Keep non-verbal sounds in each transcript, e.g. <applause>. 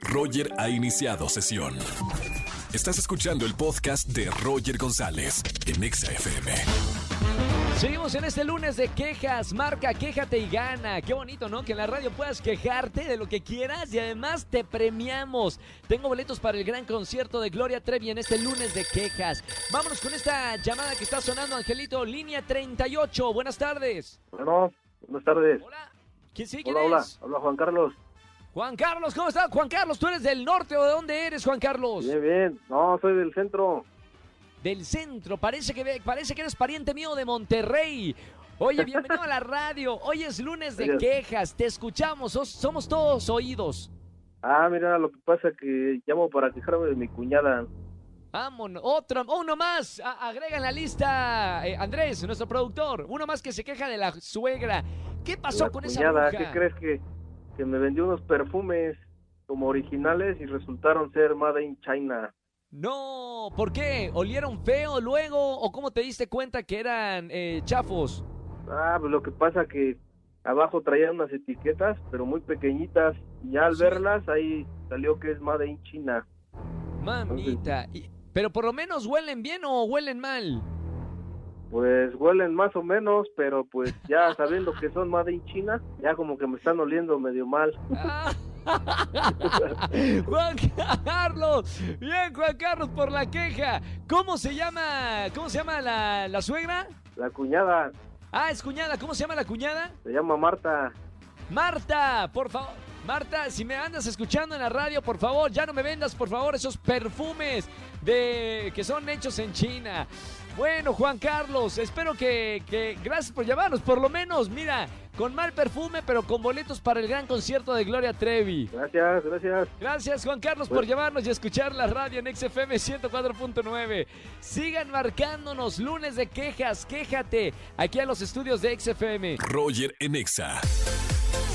Roger ha iniciado sesión. Estás escuchando el podcast de Roger González en Exa FM. Seguimos en este lunes de quejas, marca, quéjate y gana. Qué bonito, ¿no? Que en la radio puedas quejarte de lo que quieras y además te premiamos. Tengo boletos para el gran concierto de Gloria Trevi en este lunes de quejas. Vámonos con esta llamada que está sonando, Angelito, línea 38. Buenas tardes. Bueno, buenas tardes. Hola. ¿Quién sí? ¿Quién Hola, hola, habla Juan Carlos. Juan Carlos, ¿cómo estás? Juan Carlos, ¿tú eres del norte o de dónde eres, Juan Carlos? Bien, bien. No, soy del centro. Del centro. Parece que, parece que eres pariente mío de Monterrey. Oye, bienvenido a la <laughs> radio. Hoy es lunes de quejas. Te escuchamos. sos- somos todos oídos. Ah, mira, lo que pasa es que llamo para quejarme de mi cuñada. Vámonos. Otro, uno más. A- agrega en la lista, eh, Andrés, nuestro productor. Uno más que se queja de la suegra. ¿Qué pasó La con esa cuñada, bruja? ¿qué crees que, que me vendió unos perfumes como originales y resultaron ser Made in China? No, ¿por qué? ¿Olieron feo luego? ¿O cómo te diste cuenta que eran eh, chafos? Ah, pues lo que pasa que abajo traían unas etiquetas, pero muy pequeñitas, y ya al Sí. verlas ahí salió que es Made in China. Mamita. Y- pero por lo menos huelen bien o huelen mal. Pues huelen más o menos, pero pues ya <laughs> sabiendo que son Made in China, ya como que me están oliendo medio mal. <laughs> Juan Carlos, bien Juan Carlos por la queja. ¿Cómo se llama? ¿Cómo se llama la, la suegra? La cuñada Ah, es cuñada. ¿Cómo se llama la cuñada? se llama Marta. Marta, por favor. Marta, si me andas escuchando en la radio, por favor, ya no me vendas, por favor, esos perfumes de que son hechos en China. Bueno, Juan Carlos, espero que, que gracias por llamarnos, por lo menos, mira, con mal perfume, pero con boletos para el gran concierto de Gloria Trevi. Gracias, gracias. Gracias Juan Carlos por llamarnos y escuchar la radio en XFM 104.9. Sigan marcándonos lunes de quejas, quéjate aquí a los estudios de XFM. Roger en Exa.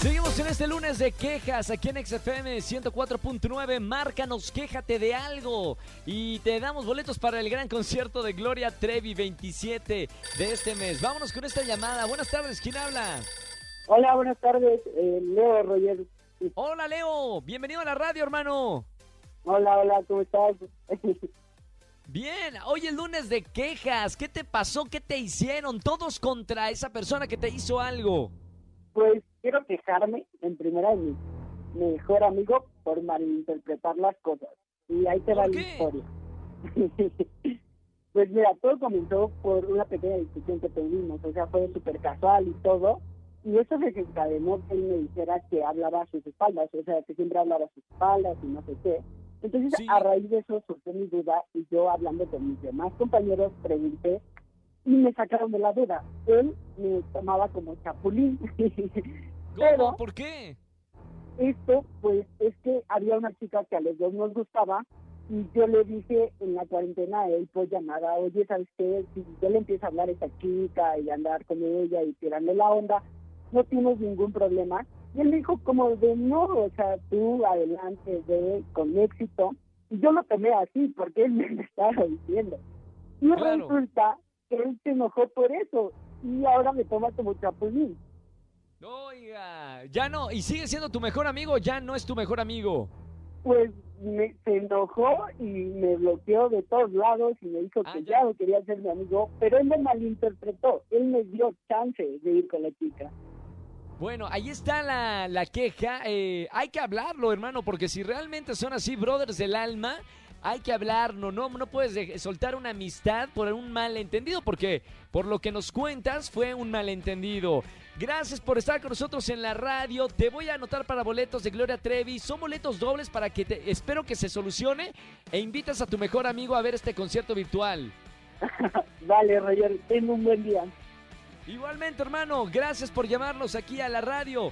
Seguimos en este lunes de quejas aquí en XFM 104.9. Márcanos, quéjate de algo. Y te damos boletos para el gran concierto de Gloria Trevi 27 de este mes. Vámonos con esta llamada. Buenas tardes, ¿quién habla? Hola, buenas tardes. Eh, Leo Roger. Hola Leo, bienvenido a la radio hermano. Hola, hola, ¿cómo estás? <laughs> Bien, hoy es lunes de quejas. ¿Qué te pasó? ¿Qué te hicieron? Todos contra esa persona que te hizo algo. Pues quiero quejarme en primera de mi mejor amigo por malinterpretar las cosas. Y ahí te va ¿Por la qué? historia. <laughs> pues mira, todo comenzó por una pequeña discusión que tuvimos. O sea, fue súper casual y todo. Y eso desencadenó que él me dijera que hablaba a sus espaldas. O sea, que siempre hablaba a sus espaldas y no sé qué. Entonces, Sí. a raíz de eso surgió mi duda y yo hablando con mis demás compañeros pregunté y me sacaron de la duda. Él me tomaba como chapulín. <laughs> Pero ¿Por qué? esto, pues, es que había una chica que a los dos nos gustaba y yo le dije en la cuarentena a él por llamada, oye, ¿sabes qué? Si yo le empiezo a hablar a esta chica y andar con ella y tirarle la onda, no tienes ningún problema. Y él me dijo como de no, o sea, tú adelante, ve con éxito. Y yo lo tomé así porque él me <laughs> lo estaba diciendo. Y Claro. resulta él se enojó por eso y ahora me toma como chapulín. Oiga, ya no, y sigue siendo tu mejor amigo, ya no es tu mejor amigo. pues me, se enojó y me bloqueó de todos lados y me dijo Ah, que ya. ya no quería ser mi amigo, pero él me malinterpretó, él me dio chance de ir con la chica. Bueno, ahí está la, la queja. eh, hay que hablarlo, hermano, porque si realmente son así, brothers del alma, hay que hablarlo. No, no puedes de- soltar una amistad por un malentendido, porque por lo que nos cuentas fue un malentendido. Gracias por estar con nosotros en la radio. Te voy a anotar para boletos de Gloria Trevi. Son boletos dobles para que te, espero que se solucione e invitas a tu mejor amigo a ver este concierto virtual. <laughs> Dale, Roger, ten un buen día. Igualmente, hermano, gracias por llamarnos aquí a la radio.